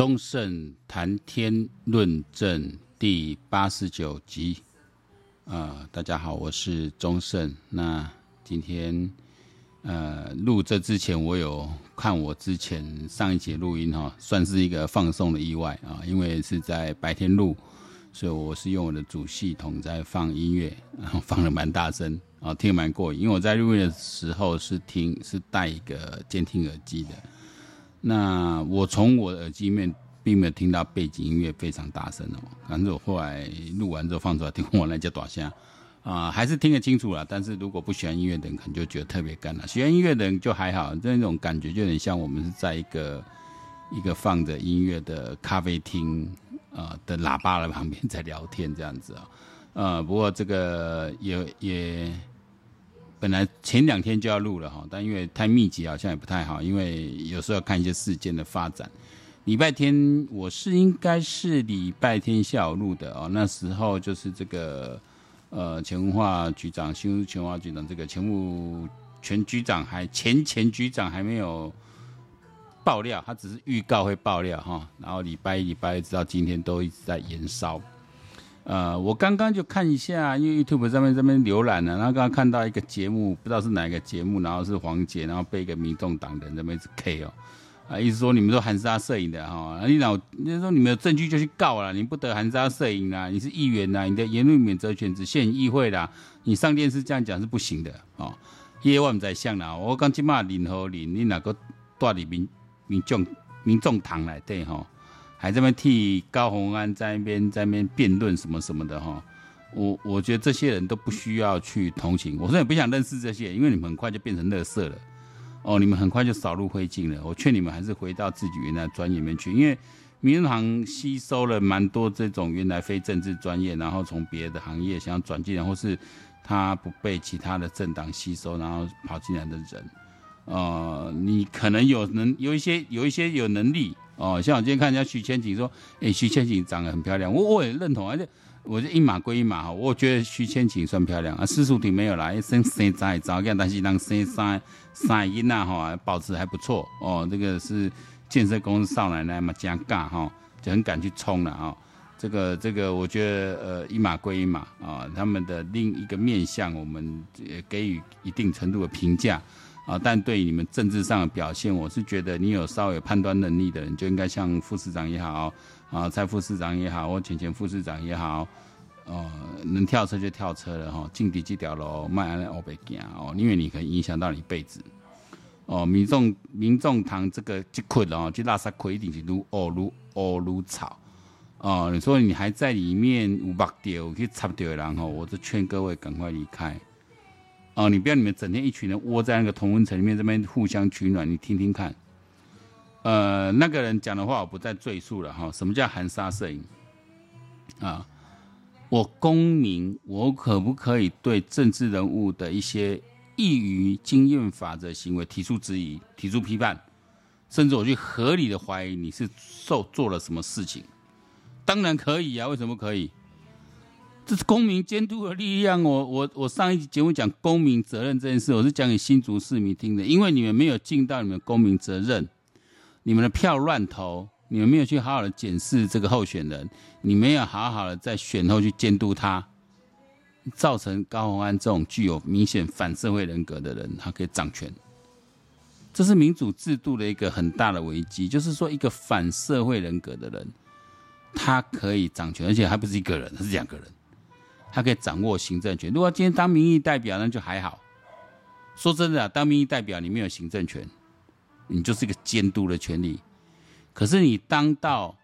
忠胜谈天论政第八十九集，啊、大家好，我是忠胜。那今天，呃，录这之前，我有看我之前上一节录音哈，算是一个放送的意外啊，因为是在白天录，所以我是用我的主系统在放音乐，然 后放的蛮大声啊，听得蛮过瘾。因为我在录音的时候是听是戴一个监听耳机的。那我从我的耳机面并没有听到背景音乐非常大声哦，反正我后来录完之后放出来听我那叫大声啊，还是听得清楚了。但是如果不喜欢音乐的人，可能就觉得特别干了；喜欢音乐的人就还好，这种感觉就有点像我们是在一个 一个放着音乐的咖啡厅啊的喇叭的旁边在聊天这样子啊。呃，不过这个也也。本来前两天就要录了哈，但因为太密集，好像也不太好。因为有时候要看一些事件的发展。礼拜天我是应该是礼拜天下午录的哦，那时候就是这个呃前文化局长、新前文化局长这个前务前局长还前前局长还没有爆料，他只是预告会爆料哈。然后礼拜一、礼拜一直到今天都一直在延烧。呃，我刚刚就看一下，因为 YouTube 上面这边浏览了，然后刚刚看到一个节目，不知道是哪一个节目，然后是黄杰，然后被一个民众党的人在那边 K 哦，啊，意思说你们都含沙射影的哈，你老，就是说你们有证据就去告了，你不得含沙射影啦，你是议员呐，你的言论免责权只限议会啦，你上电视这样讲是不行的哦。夜晚在想啦，我刚去骂林和林，你哪个带领民民众民众党来对哈？还在那边替高虹安在那边在那边辩论什么什么的哈，我我觉得这些人都不需要去同情，我说也不想认识这些，因为你们很快就变成垃圾了，哦，你们很快就扫入灰烬了。我劝你们还是回到自己原来专业里面去，因为民进党吸收了蛮多这种原来非政治专业，然后从别的行业想要转进来，或是他不被其他的政党吸收，然后跑进来的人，呃，你可能有能有一些有一些有能力。哦，像我今天看人家徐千景说，哎、欸，徐千景长得很漂亮，我我也认同，而且我是一码归一码哈，我觉得徐千景算漂亮啊，施淑婷没有啦，生生在早样，但是让生三三音呐哈，保持还不错哦，这个是建设公司少奶奶嘛，加尬哈，就很敢去冲了啊，这个这个我觉得呃一码归一码啊，他们的另一个面向，我们也给予一定程度的评价。啊，但对你们政治上的表现，我是觉得你有稍微有判断能力的人，就应该像副市长也好，啊，蔡副市长也好，或前前副市长也好，哦，能跳车就跳车了哈，进底这条路，迈安欧北行哦，因为你可以影响到你一辈子。哦，民众民众党这个这捆哦，这垃圾捆一定是如哦如哦如草。哦，你说你还在里面有目掉去插掉的人哈，我就劝各位赶快离开。哦，你不要你们整天一群人窝在那个同温层里面这边互相取暖，你听听看。呃，那个人讲的话我不再赘述了哈。什么叫含沙射影？啊，我公民，我可不可以对政治人物的一些异于经验法则行为提出质疑、提出批判，甚至我去合理的怀疑你是受做了什么事情？当然可以啊，为什么可以？这是公民监督的力量。我我我上一集节目讲公民责任这件事，我是讲给新竹市民听的。因为你们没有尽到你们公民责任，你们的票乱投，你们没有去好好的检视这个候选人，你没有好好的在选后去监督他，造成高虹安这种具有明显反社会人格的人，他可以掌权。这是民主制度的一个很大的危机，就是说一个反社会人格的人，他可以掌权，而且还不是一个人，他是两个人。他可以掌握行政权。如果今天当民意代表，那就还好。说真的，当民意代表，你没有行政权，你就是一个监督的权利。可是你当到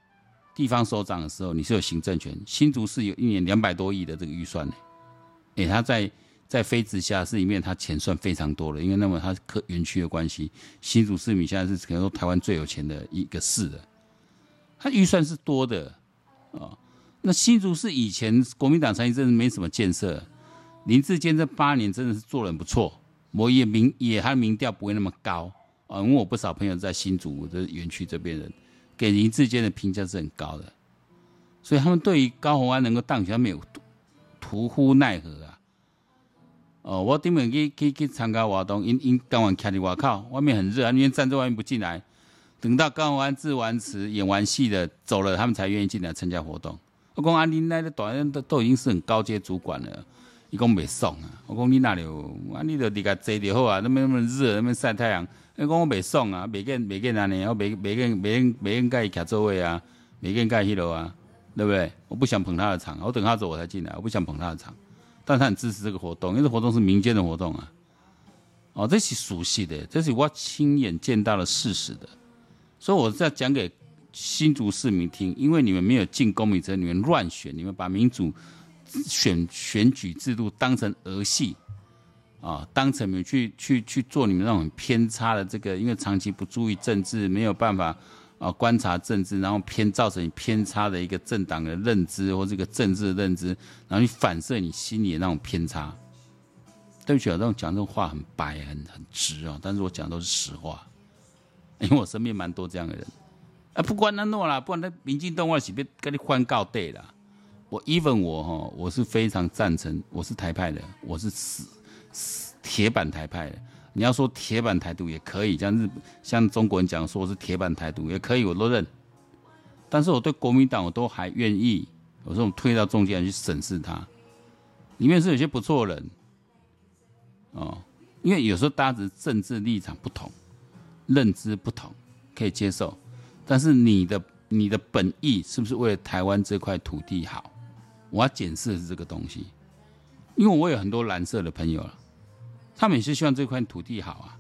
地方首长的时候，你是有行政权。新竹市有一年两百多亿的这个预算呢，诶，他在在非直辖市里面，他钱算非常多了，因为那么他科园区的关系，新竹市民现在是可能说台湾最有钱的一个市了。他预算是多的啊。那新竹市以前国民党参与真的没什么建设，林志坚这八年真的是做得很不错，我也民也他民调不会那么高啊，因为我不少朋友在新竹的园区这边人，给林志坚的评价是很高的，所以他们对于高虹安能够当选没有徒呼奈何啊。哦，我顶门去去去参加活动，因因刚完徛在外口，外面很热，因为站在外面不进来，等到刚完字完词演完戏的走了，他们才愿意进来参加活动。我讲啊，你那个大人都都已经是很高阶主管了，伊讲袂爽啊。我讲你哪里有？啊，你就离开坐就好啊。那么那么热，那么晒太阳。伊讲我袂爽啊，每个人每个人安尼，我每每个人每个人每个人该徛座位啊，每个人该迄落啊，对不对？我不想捧他的场，我等他走我才进来，我不想捧他的场。但他很支持这个活动，因为这活动是民间的活动啊。哦，这是熟悉的，这是我亲眼见到的事实的，所以我是要讲给。新竹市民听，因为你们没有尽公民责任，你们乱选，你们把民主选选举制度当成儿戏啊，当成你们去去去做你们那种偏差的这个，因为长期不注意政治，没有办法啊观察政治，然后偏造成你偏差的一个政党的认知或这个政治的认知，然后你反射你心里的那种偏差。对不起啊，这种讲这种话很白很很直啊，但是我讲的都是实话，因为我身边蛮多这样的人。啊，不管他诺啦，不管那民进党我是别跟你换告对啦。我 even 我哈，我是非常赞成，我是台派的，我是死死铁板台派的。你要说铁板台独也可以，像日像中国人讲说我是铁板台独也可以，我都认。但是我对国民党我都还愿意，有时候推到中间去审视他，里面是有些不错的人哦，因为有时候大家的政治立场不同，认知不同，可以接受。但是你的你的本意是不是为了台湾这块土地好？我要检视的是这个东西，因为我有很多蓝色的朋友了，他们也是希望这块土地好啊，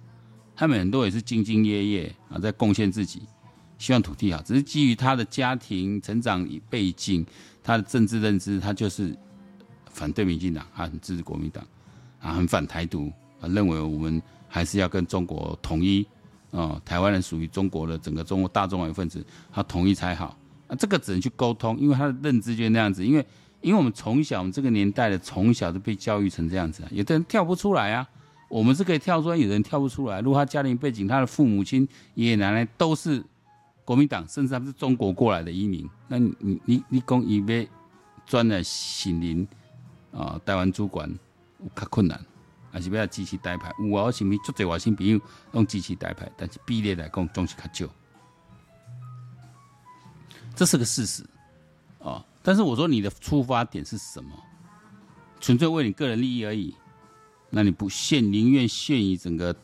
他们很多也是兢兢业业啊，在贡献自己，希望土地好，只是基于他的家庭成长背景，他的政治认知，他就是反对民进党，他很支持国民党，啊，很反台独，啊，认为我们还是要跟中国统一。哦，台湾人属于中国的整个中国大中华一份子，他统一才好。啊，这个只能去沟通，因为他的认知就是那样子。因为，因为我们从小，我们这个年代的从小就被教育成这样子啊。有的人跳不出来啊，我们是可以跳出来，有人跳不出来。如果他家庭背景，他的父母亲、爷爷奶奶都是国民党，甚至他们是中国过来的移民，那你你你讲以为钻了心灵啊，台湾主管较困难。还是要支持台派，有啊，我身边足侪外省朋友拢支持台派，但是比例来讲总是较少，这是个事实啊。但是我说你的出发点是什么？纯粹为你个人利益而已，那你不限，宁愿限于整个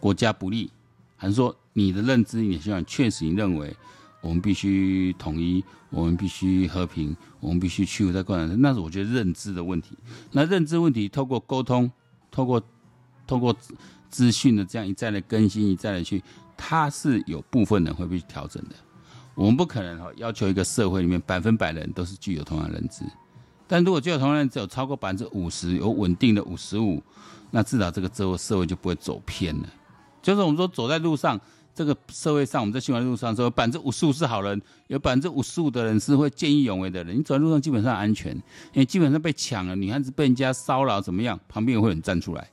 国家不利，还是说你的认知，你希望确实你认为我们必须统一，我们必须和平，我们必须屈服在共产党，那是我觉得认知的问题。那认知问题透过沟通。通过通过资讯的这样一再的更新，一再的去，它是有部分人会被调整的。我们不可能哈要求一个社会里面百分百的人都是具有同样认知，但如果具有同样认知有超过百分之五十，有稳定的五十五，那至少这个社会社会就不会走偏了。就是我们说走在路上，这个社会上我们在新闻路上说百分之五十五是好人，有百分之五十五的人是会见义勇为的人。你走在路上基本上安全，因为基本上被抢了，女孩子被人家骚扰怎么样，旁边也会有人站出来，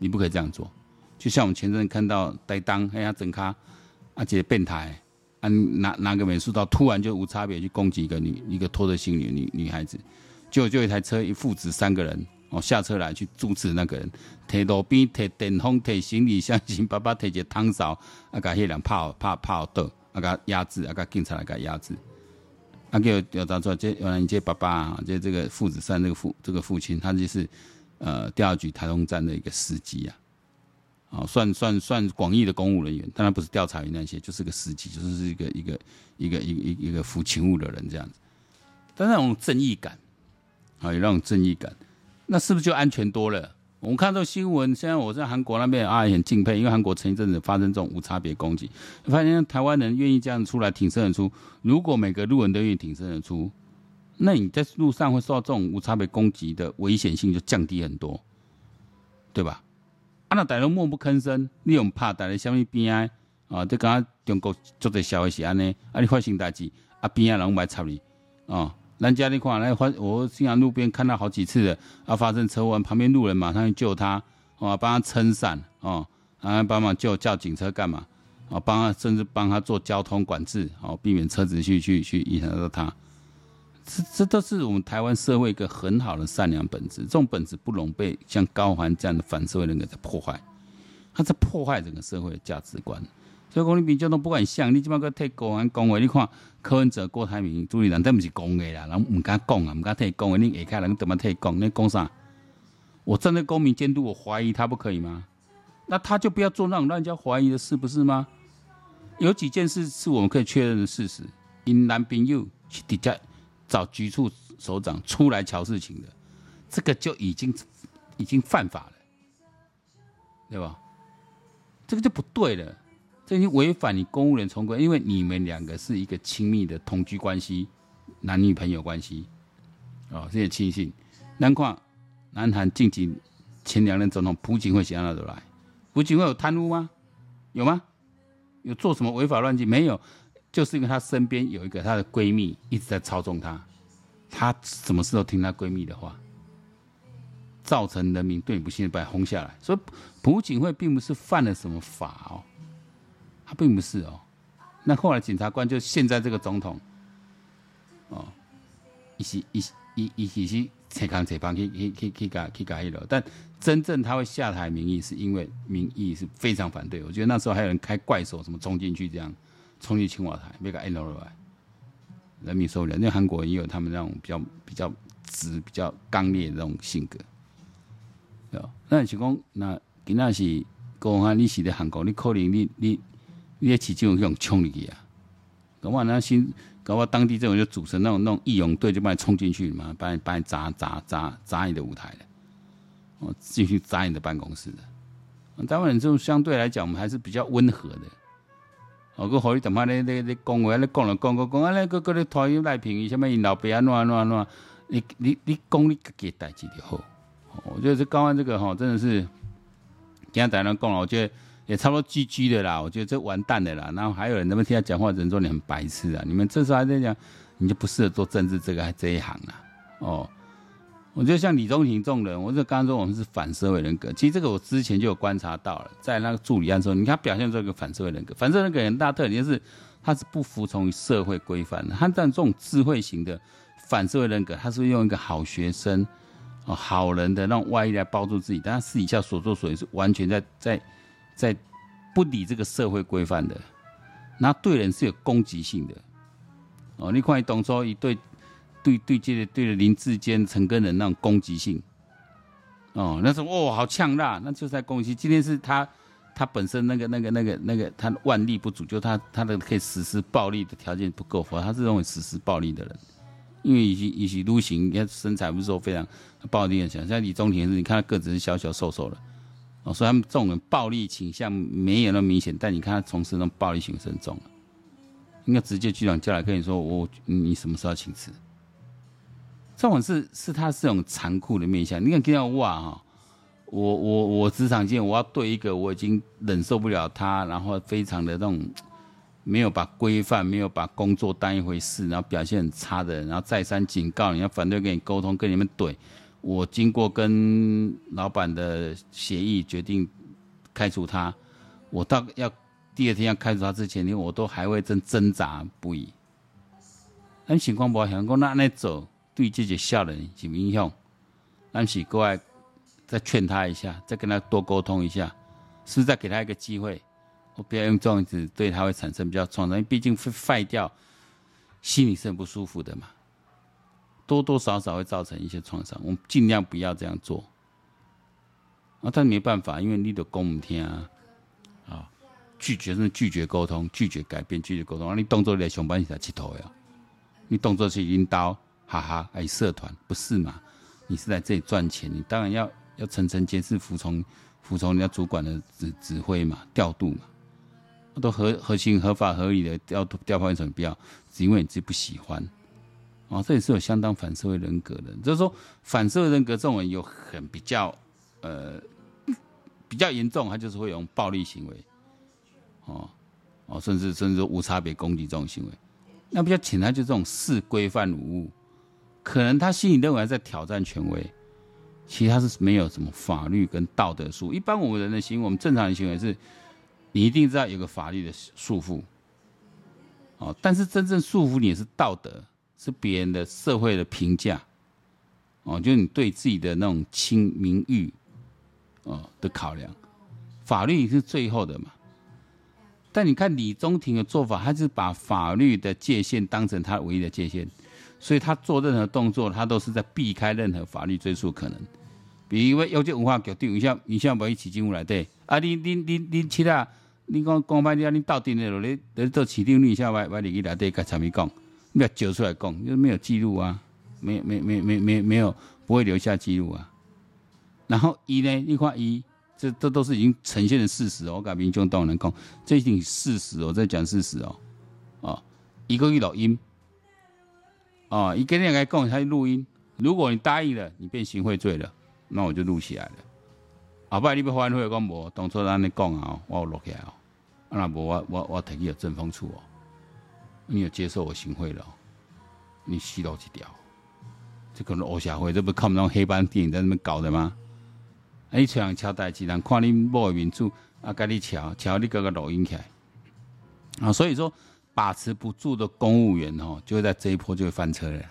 你不可以这样做。就像我们前阵看到呆当，哎呀整咖，而且变态，啊拿拿个美术刀突然就无差别去攻击一个女一个拖着行李女女孩子，就就一台车一父子三个人。哦，下车来去阻止那个人，提路边提电风 提行李箱，像爸爸提一个汤勺，啊，把那人泡泡泡倒，啊，给压制，啊，给警察来给压制，啊，给调查出来，这原来这爸爸啊，这这个父子三这个父这个父亲，他就是呃调查局台东站的一个司机啊，啊，算算算广义的公务人员，当然不是调查员那些，就是个司机，就是一个一个一个一个一个一个服勤务的人这样子，但那种正义感，啊，有那种正义感。那是不是就安全多了？我们看到新闻，现在我在韩国那边啊，也很敬佩，因为韩国前一阵子发生这种无差别攻击，发现台湾人愿意这样出来挺身而出。如果每个路人都愿意挺身而出，那你在路上会受到这种无差别攻击的危险性就降低很多，对吧？啊，那大家默不吭声，你又怕大家什么边啊？啊，就刚刚中国做的消息是安尼，啊，你发生代志，啊边啊人来插你，啊。人家那块来发，我经常路边看到好几次的，啊，发生车祸，旁边路人马上去救他，哦，帮他撑伞，哦，啊，帮忙救叫警车干嘛？哦，帮他甚至帮他做交通管制，哦，避免车子去去去影响到他。这这都是我们台湾社会一个很好的善良本质，这种本质不容被像高环这样的反社会人格在破坏，他在破坏整个社会的价值观。所以讲你民众党不管像你即马个替国安讲话，你看柯文哲、郭台铭、朱立伦，都不是讲的啦，人唔敢讲啊，唔敢替讲的，你下开人怎么替讲？你讲啥？我站在公民监督，我怀疑他不可以吗？那他就不要做那种让人家怀疑的事，不是吗？有几件事是我们可以确认的事实。因男朋友去底下找局处首长出来瞧事情的，这个就已经已经犯法了，对吧？这个就不对了。这已经违反你公务人从规，因为你们两个是一个亲密的同居关系，男女朋友关系，哦，这些亲信。南况南韩近期前两任总统朴槿惠想到哪里来？朴槿惠有贪污吗？有吗？有做什么违法乱纪？没有，就是因为她身边有一个她的闺蜜一直在操纵她，她什么事都听她闺蜜的话，造成人民对你不信任，把她轰下来。所以朴槿惠并不是犯了什么法哦。他并不是哦，那后来检察官就现在这个总统，哦，一些一些一一些些扯康扯胖去去去去改去改了，但真正他会下台民意，是因为民意是非常反对。我觉得那时候还有人开怪手，什么冲进去这样，冲进青瓦台，没个 N 楼来，人民受不了。因为韩国也有他们那种比较比较直、比较刚烈的那种性格，对吧？那是讲那今仔是讲啊，你是在韩国，你可能你你。你也起这种冲力啊！搞不好那新，搞不好当地这种就组成那种那种义勇队，就把你冲进去嘛，把你把你砸砸砸砸你的舞台了，哦，继续砸你的办公室的。台湾人这种相对来讲，我们还是比较温和的。哦，个好，你他妈的你你讲话，你讲了讲讲讲，啊，那个个你拖油赖平，什么因老爸啊，哪哪哪，你你你讲你自己代志就好。我觉得这高安这个哈，真的是，今天大家讲了，我觉得。也差不多 GG 的啦，我觉得这完蛋的啦。然后还有人能不能听他讲话，人说你很白痴啊！你们这时候还在讲，你就不适合做政治这个这一行啊。哦，我觉得像李宗廷这种人，我就刚刚说我们是反社会人格。其实这个我之前就有观察到了，在那个助理案的时候，你看表现出一个反社会人格。反社会人格很大特点就是他是不服从于社会规范的。他但这种智慧型的反社会人格，他是用一个好学生、哦好人的那种外衣来包住自己，但他私底下所作所为是完全在在。在不理这个社会规范的，那对人是有攻击性的哦。你看，董卓一对对对接的对着林志坚、陈根人那种攻击性哦，那时候哦好呛辣，那就是在攻击。今天是他他本身那个那个那个那个他腕力不足，就他他的可以实施暴力的条件不够，否他是认为实施暴力的人。因为以及以及陆行，你看身材不是说非常暴力很强，像李宗廷是，你看他个子是小小瘦瘦的。哦，所以他们这种人暴力倾向没有那么明显，但你看他从事那种暴力行为很重了，应该直接局长叫来跟你说：“我你什么时候请辞？”这种是是他是这种残酷的面相。你看听到哇哈，我我我职场见我要对一个我已经忍受不了他，然后非常的那种没有把规范、没有把工作当一回事，然后表现很差的人，然后再三警告你要反对跟你沟通，跟你们怼。我经过跟老板的协议，决定开除他。我到要第二天要开除他之前，我都还会真挣扎不已。那情况不好，想讲那那走，对这些下人有影响。那是过来再劝他一下，再跟他多沟通一下，是不是再给他一个机会？我不要用这样子对他会产生比较创伤，因为毕竟会坏掉，心里是很不舒服的嘛。多多少少会造成一些创伤，我们尽量不要这样做。啊，但没办法，因为你的公母天啊，啊，拒绝是拒绝沟通，拒绝改变，拒绝沟通。啊，你动作来上班是来乞头呀？你动作去引导，哈哈，哎，社团不是嘛？你是来这里赚钱，你当然要要层层监视，服从服从人家主管的指指挥嘛，调度嘛，都合合情合法合理的调调派成不要，只因为你自己不喜欢。哦，这也是有相当反社会人格的，就是说反社会人格这种人有很比较，呃，比较严重，他就是会用暴力行为，哦哦，甚至甚至说无差别攻击这种行为。那比较浅，他就这种视规范无物，可能他心里认为他在挑战权威，其实他是没有什么法律跟道德束。一般我们人的行为，我们正常的行为是，你一定知道有个法律的束缚，哦，但是真正束缚你的是道德。是别人的社会的评价，哦，就是你对自己的那种亲名誉，哦的考量，法律是最后的嘛。但你看李中庭的做法，他是把法律的界限当成他唯一的界限，所以他做任何动作，他都是在避开任何法律追诉可能。比如说，有些文化局长，你像你像不一起进入来对啊？你你你你其他，你讲讲白点，你到底的你你做起定律，下歪歪你去来对该怎么讲？要揪出来讲，就是没有记录啊，没没没没没没有不会留下记录啊。然后一呢，你看一，这这都是已经呈现的事实哦。我改民众都能讲，这一定事实，我在讲事实哦。哦，一个一录音，哦，一个人来讲，他录音。如果你答应了，你变行贿罪了。那我就录起来了。后摆你要反悔讲无，当初咱咧讲啊，我有录起来哦。啊，那无我我我提起有政风处哦。你有接受我行贿了？你吸到几条？这可能欧社会，这不看不懂黑帮电影在那边搞的吗？啊，你像敲代志，人看你某个民主啊，跟你敲敲你个个录音起来啊。所以说，把持不住的公务员哦，就会在这一波就会翻车了。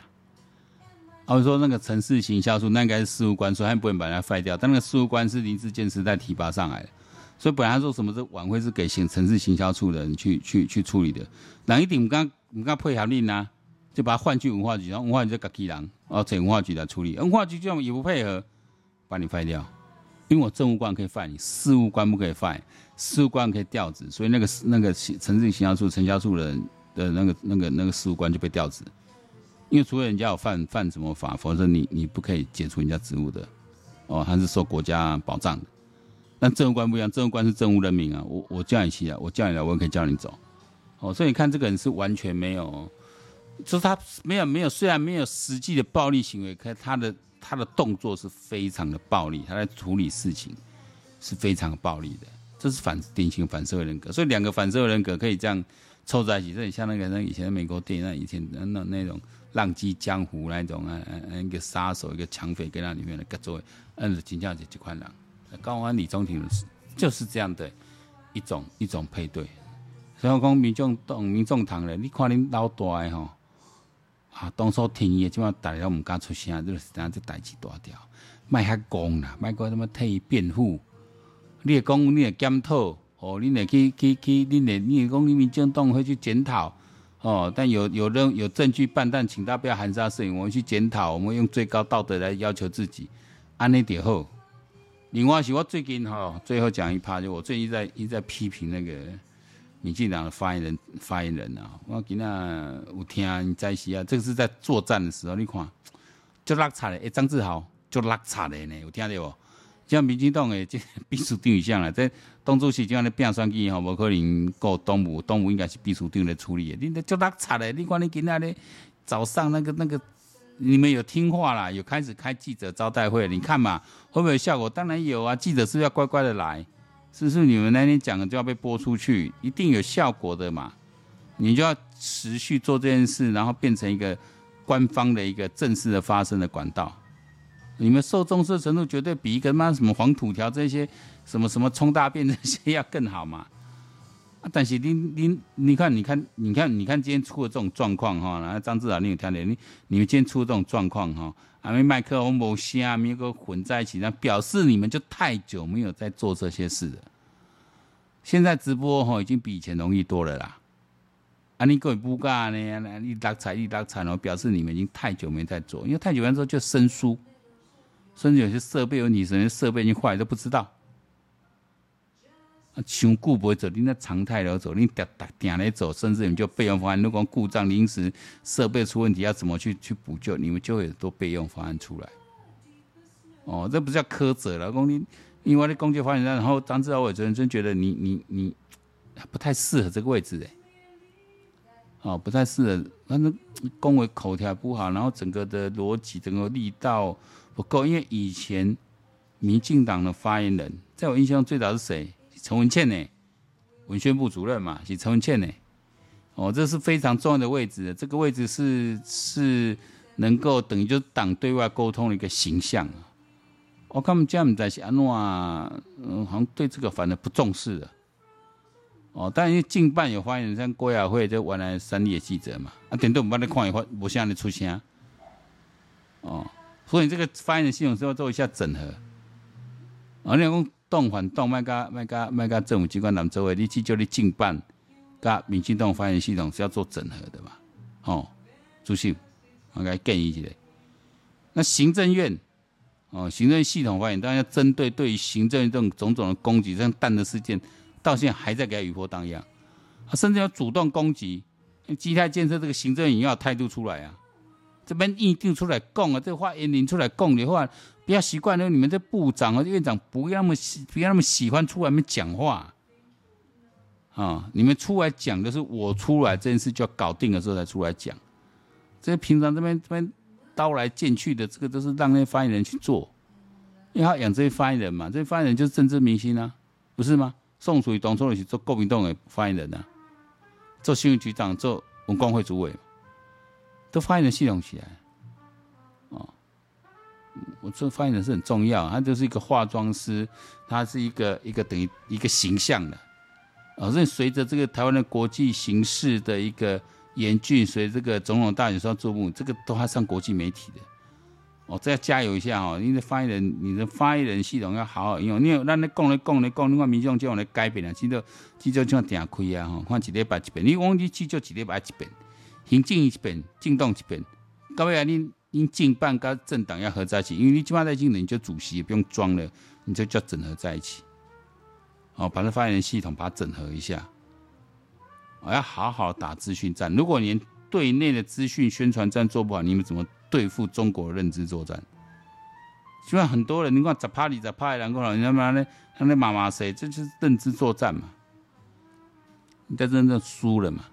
我说那个城市行销处，那应该是事务官，所以他不能把人家废掉。但那个事务官是林智坚时代提拔上来的，所以本来说什么这晚会是给行城市行销处的人去去去处理的。那一定刚刚刚配合令呢，就把它换去文化局，然后文化局就搞起人，然后请文化局来处理。文化局这样也不配合，把你废掉。因为我政务官可以废你，事务官不可以废，事务官可以调职，所以那个那个城市行销处、城销处的人的那个那个那个事务官就被调职。因为除非人家有犯犯什么法，否则你你不可以解除人家职务的，哦，还是受国家保障的。但政务官不一样，政务官是政务任命啊，我我叫你起来，我叫你来，我也可以叫你走，哦，所以你看这个人是完全没有，就是他没有没有，虽然没有实际的暴力行为，可他的他的动作是非常的暴力，他在处理事情是非常暴力的，这是反典型反社会人格，所以两个反社会人格可以这样凑在一起，这很像那个那以前的美国电影那以前那那种。浪迹江湖那种啊，一个杀手，一个抢匪，跟那里面的各种，嗯，金家姐这块人，高安李宗廷就是这样的一种一种配对。所以讲民众党民众党咧，你看恁老大诶吼，啊，当初听伊，即马大家都毋敢出声，就是这样这代志大条，卖遐讲啦，卖个什么替伊辩护，你会讲，你会检讨，哦，你会去去去，你会你会讲，你民众党会去检讨。哦，但有有人有证据办，但请大家不要含沙射影。我们去检讨，我们用最高道德来要求自己。安尼点好，另外是我最近哈、最后讲一趴，就我最近在一直在批评那个民进党的发言人发言人啊。我今仔有听在西啊，这个是在作战的时候，你看就拉差的，诶，张志豪就拉差的呢，有听到无？像民进党诶，这 秘书长一样啦，在党主席这样的变选举吼，无可能过党务，党务应该是秘书长来处理的。你那就拉差的，你看你今仔日早上那个那个，你们有听话啦，有开始开记者招待会，你看嘛，会不会有效果？当然有啊，记者是要乖乖的来，是不是？你们那天讲的就要被播出去，一定有效果的嘛。你就要持续做这件事，然后变成一个官方的一个正式的发声的管道。你们受重视的程度绝对比一个妈什么黄土条这些什么什么冲大便这些 要更好嘛？但是你你你看你看你看你看今天出的这种状况哈，然后张志豪你有听的？你你们今天出的这种状况哈，啊，没麦克风没声，没有个混在一起，那表示你们就太久没有在做这些事了。现在直播哈已经比以前容易多了啦。啊，你各位不干呢？你拉踩你拉踩哦，表示你们已经太久没在做，因为太久没做就生疏。甚至有些设备有问题，什么设备已经坏都不知道。啊，想顾不会走，你那常态的走，你点点点来走，甚至你就备用方案。如果故障临时设备出问题，要怎么去去补救？你们就会多备用方案出来。哦，这不叫苛责了，公你因为你攻击发言人，然后张志豪委真真觉得你你你不太适合这个位置哎。哦，不太适合，反正恭维口条不好，然后整个的逻辑、整个力道。不够，因为以前民进党的发言人，在我印象中最早是谁？陈文茜呢？文宣部主任嘛，是陈文茜呢。哦，这是非常重要的位置，这个位置是是能够等于就是党对外沟通的一个形象。我看他们这样在想，嗯，好像对这个反而不重视了。哦，但因为近办有发言人，像郭雅慧，就原来三立的记者嘛，啊，点都不帮你看一会，无像你出声。哦。所以这个发言人系统是要做一下整合，啊你讲动反动，卖个卖个卖个政府机关当周围，你去叫你进办，跟民进党发言系统是要做整合的嘛？哦，主席，我该建议一下。那行政院哦，行政系统发言，当然要针对对于行政这种种种的攻击，像弹的事件，到现在还在给他余波荡漾，甚至要主动攻击基泰建设这个行政院要态度出来啊！这边一定出来讲啊，这个话言领出来讲的话，不要习惯了你们这部长和院长不要那么喜，不要那么喜欢出来面讲话啊！你们出来讲的是我出来这件事就要搞定的时候才出来讲，这平常这边这边刀来剑去的，这个都是让那些发言人去做，因为他养这些发言人嘛，这些发言人就是政治明星啊，不是吗？宋楚瑜当初是做国民党的发言人啊，做新闻局长，做文工会主委。都发言人系统起来，哦，我这发言人是很重要，他就是一个化妆师，他是一个一个等于一个形象的，哦，所以随着这个台湾的国际形势的一个严峻，随着这个总统大选上注目，这个都还上国际媒体的，哦，再加油一下哦，你的发言人，你的发言人系统要好好用，你有让你讲来讲来讲，你看民众叫我来改变啊，记得记得这样点开啊，哈，看一礼拜一遍，你忘记记就一礼拜一遍。行政一边，进动一边，到尾啊，你你经办跟政党要合在一起，因为你起码在进的，你就主席也不用装了，你就叫整合在一起，哦，把这发言人系统把它整合一下，我要好好打资讯战。如果连对内的资讯宣传战做不好，你们怎么对付中国认知作战？就像很多人，你看在趴里在趴里，然后人家妈的，他那骂骂谁？这就是认知作战嘛，你在真正输了嘛。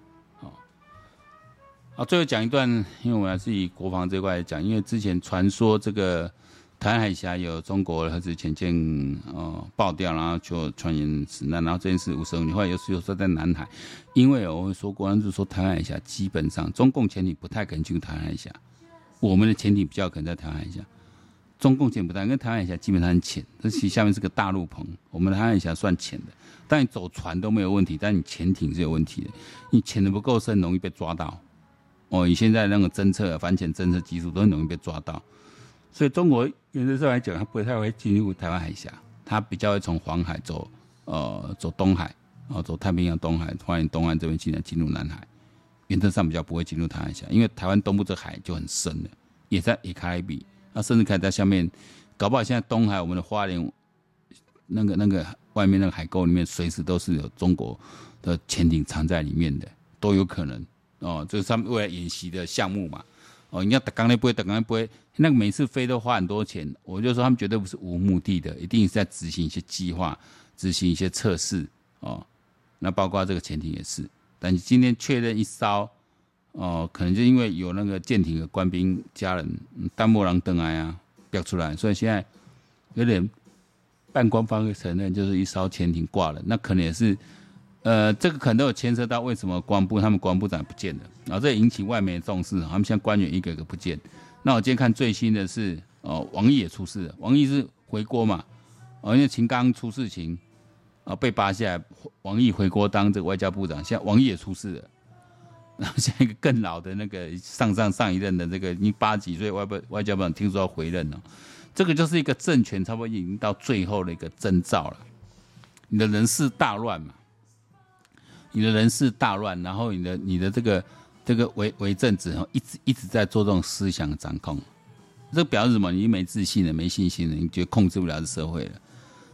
啊，最后讲一段，因为我们还是以国防这块来讲，因为之前传说这个台海峡有中国核子潜舰呃爆掉，然后就传言死难，然后这件事五十五年后来又是又说在南海，因为我们说过，就是说台湾海峡基本上中共潜艇不太可能进入台湾海峡，我们的潜艇比较可能在台湾海峡，中共潜不太，因为台湾海峡基本上很浅，这其实下面是个大陆棚，我们的台湾海峡算浅的，但你走船都没有问题，但你潜艇是有问题的，你潜的不够深，容易被抓到。哦，以现在那个侦测反潜侦测技术都很容易被抓到，所以中国原则上来讲，它不太会进入台湾海峡，它比较会从黄海走，呃，走东海，然后走太平洋东海，欢迎东岸这边进来进入南海，原则上比较不会进入台湾海峡，因为台湾东部这海就很深了，也在也卡里比，那甚至可以在下面，搞不好现在东海我们的花莲那个那个外面那个海沟里面，随时都是有中国的潜艇藏在里面的，都有可能。哦，这是他们未来演习的项目嘛？哦，你要打钢那不会，打钢不会，那个每次飞都花很多钱。我就说他们绝对不是无目的的，一定是在执行一些计划，执行一些测试。哦，那包括这个潜艇也是。但是今天确认一艘，哦，可能就因为有那个舰艇的官兵家人弹幕狼登来啊，标出来，所以现在有点半官方的承认，就是一艘潜艇挂了。那可能也是。呃，这个可能都有牵涉到为什么国防部他们国防部长不见了，然后这也引起外媒的重视，他们现在官员一个个不见。那我今天看最新的是，哦，王毅也出事了，王毅是回国嘛，哦，因为秦刚出事情，啊被扒下来，王毅回国当这个外交部长，现在王毅也出事了，然后现在一个更老的那个上上上一任的这个你八几岁外外交部长听说要回任了，这个就是一个政权差不多已经到最后的一个征兆了，你的人事大乱嘛。你的人事大乱，然后你的你的这个这个为为政治，一直一直在做这种思想掌控，这表示什么？你没自信了，没信心了，你觉得控制不了这社会了，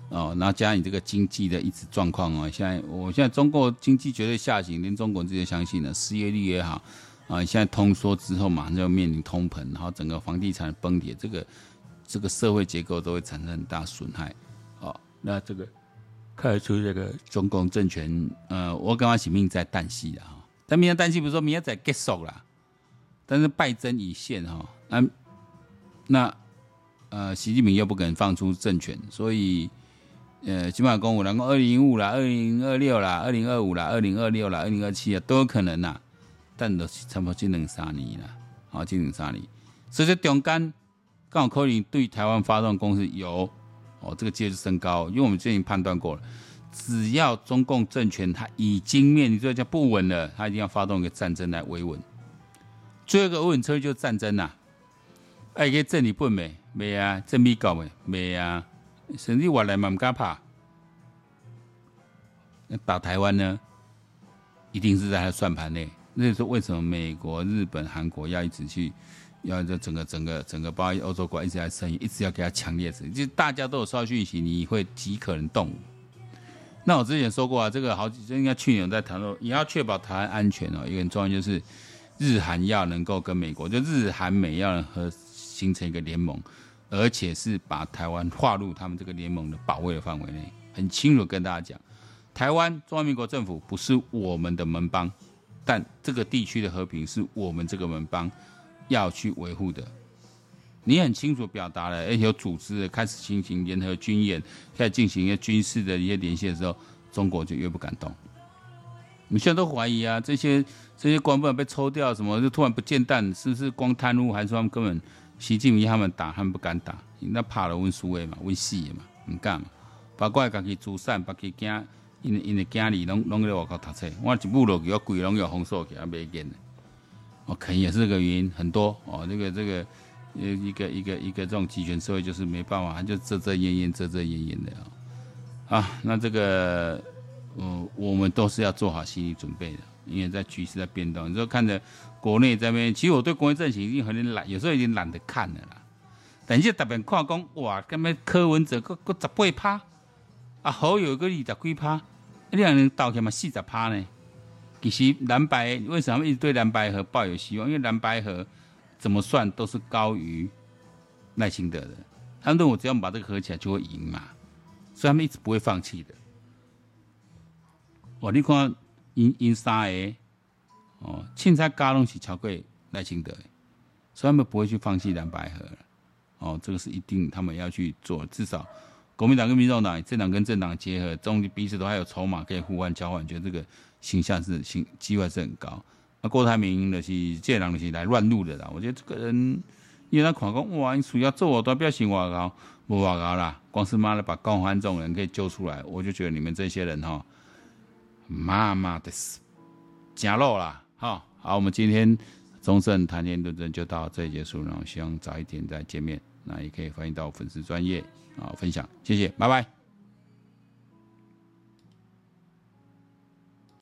哦，然后加上你这个经济的一直状况哦，现在我现在中国经济绝对下行，连中国自己都相信了，失业率也好，啊，现在通缩之后马上就要面临通膨，然后整个房地产崩跌，这个这个社会结构都会产生很大损害，哦，那这个。看得出这个中共政权，呃，我感觉是命在旦夕的哈。但命在旦夕，不是说明天再结束了，但是败阵已现哈。那那呃，习近平又不肯放出政权，所以呃，起码公五，然后二零一五啦，二零二六啦，二零二五啦，二零二六啦，二零二七啊，都有可能呐。但都是差不多只能三年了，好，只能三年。所以说中间刚好可能对台湾发动攻势有。哦，这个阶值升高，因为我们最近判断过了，只要中共政权它已经面临这叫不稳了，它一定要发动一个战争来维稳。最后一个维稳策略就是战争呐、啊。哎，一个政理不美，没啊，政美搞没，没啊，甚至我来嘛不敢怕。那打台湾呢？一定是在他算盘内。那就是为什么美国、日本、韩国要一直去，要这整个、整个、整个，包括欧洲国家一直在声音，一直要给他强烈声音，就大家都有收到讯息，你会极可能动。那我之前说过啊，这个好几，应该去年在谈论，也要确保台湾安全哦。一个很重要就是，日韩要能够跟美国，就日韩美要能和形成一个联盟，而且是把台湾划入他们这个联盟的保卫的范围内。很清楚跟大家讲，台湾中华民国政府不是我们的门邦，但这个地区的和平是我们这个门邦要去维护的。你很清楚表达了，而且有组织的开始进行联合军演，开始进行一些军事的一些联系的时候，中国就越不敢动。你现在都怀疑啊，这些这些官不能被抽掉，什么就突然不见弹，是不是光贪污，还是他们根本习近平他们打，他们不敢打，那怕了温书位嘛，温戏嘛，唔敢嘛。包括家己自散，把己囝，因因的囝儿拢拢在外口读册，我一步落去，我规拢有封锁起来，没见。哦，可能也是这个原因，很多哦，这个这个。呃，一个一个一个这种集权社会就是没办法，就遮遮掩掩、遮遮掩掩的啊。啊，那这个，呃，我们都是要做好心理准备的，因为在局势在变动。你说看着国内这边，其实我对国内政情已经很懒，有时候已经懒得看了啦。等一下特别看讲，哇，干嘛柯文哲搁搁十八趴，啊，侯友个二十几趴，这两人倒起嘛四十趴呢。其实蓝白为什么一直对蓝白合抱有希望？因为蓝白合。怎么算都是高于赖清德的，他们认为只要我们把这个合起来就会赢嘛，所以他们一直不会放弃的。哦，你看赢赢三个，哦，凊彩加拢是超过赖清德，所以他们不会去放弃蓝白合。哦，这个是一定他们要去做，至少国民党跟民众党政党跟政党结合，中彼此都还有筹码可以互换交换，觉得这个形象是形机会是很高。那、郭台铭就是这人就是来乱入的啦。我觉得这个人，因为他看讲哇，你需要做我都表现我高，不外高啦。光是妈的把高欢这种人可以揪出来，我就觉得你们这些人哈，妈妈的死，假肉啦。好，好，我们今天中正谈天论政就到这里结束然后。希望早一点再见面，那也可以欢迎到粉丝专业啊分享，谢谢，拜拜。